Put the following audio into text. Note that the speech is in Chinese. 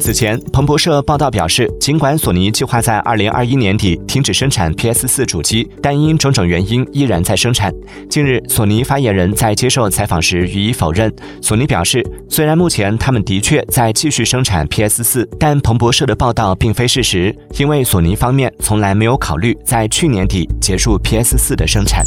此前彭博社报道表示尽管索尼计划在二零二一年底停止生产 ps 四主机但因种种原因依然在生产。近日索尼发言人在接受采访时予以否认。索尼表示虽然目前他们的确在继续生产 ps 四但彭博社的报道并非事实因为索尼方面从来没有考虑在去年底结束 ps 四的生产。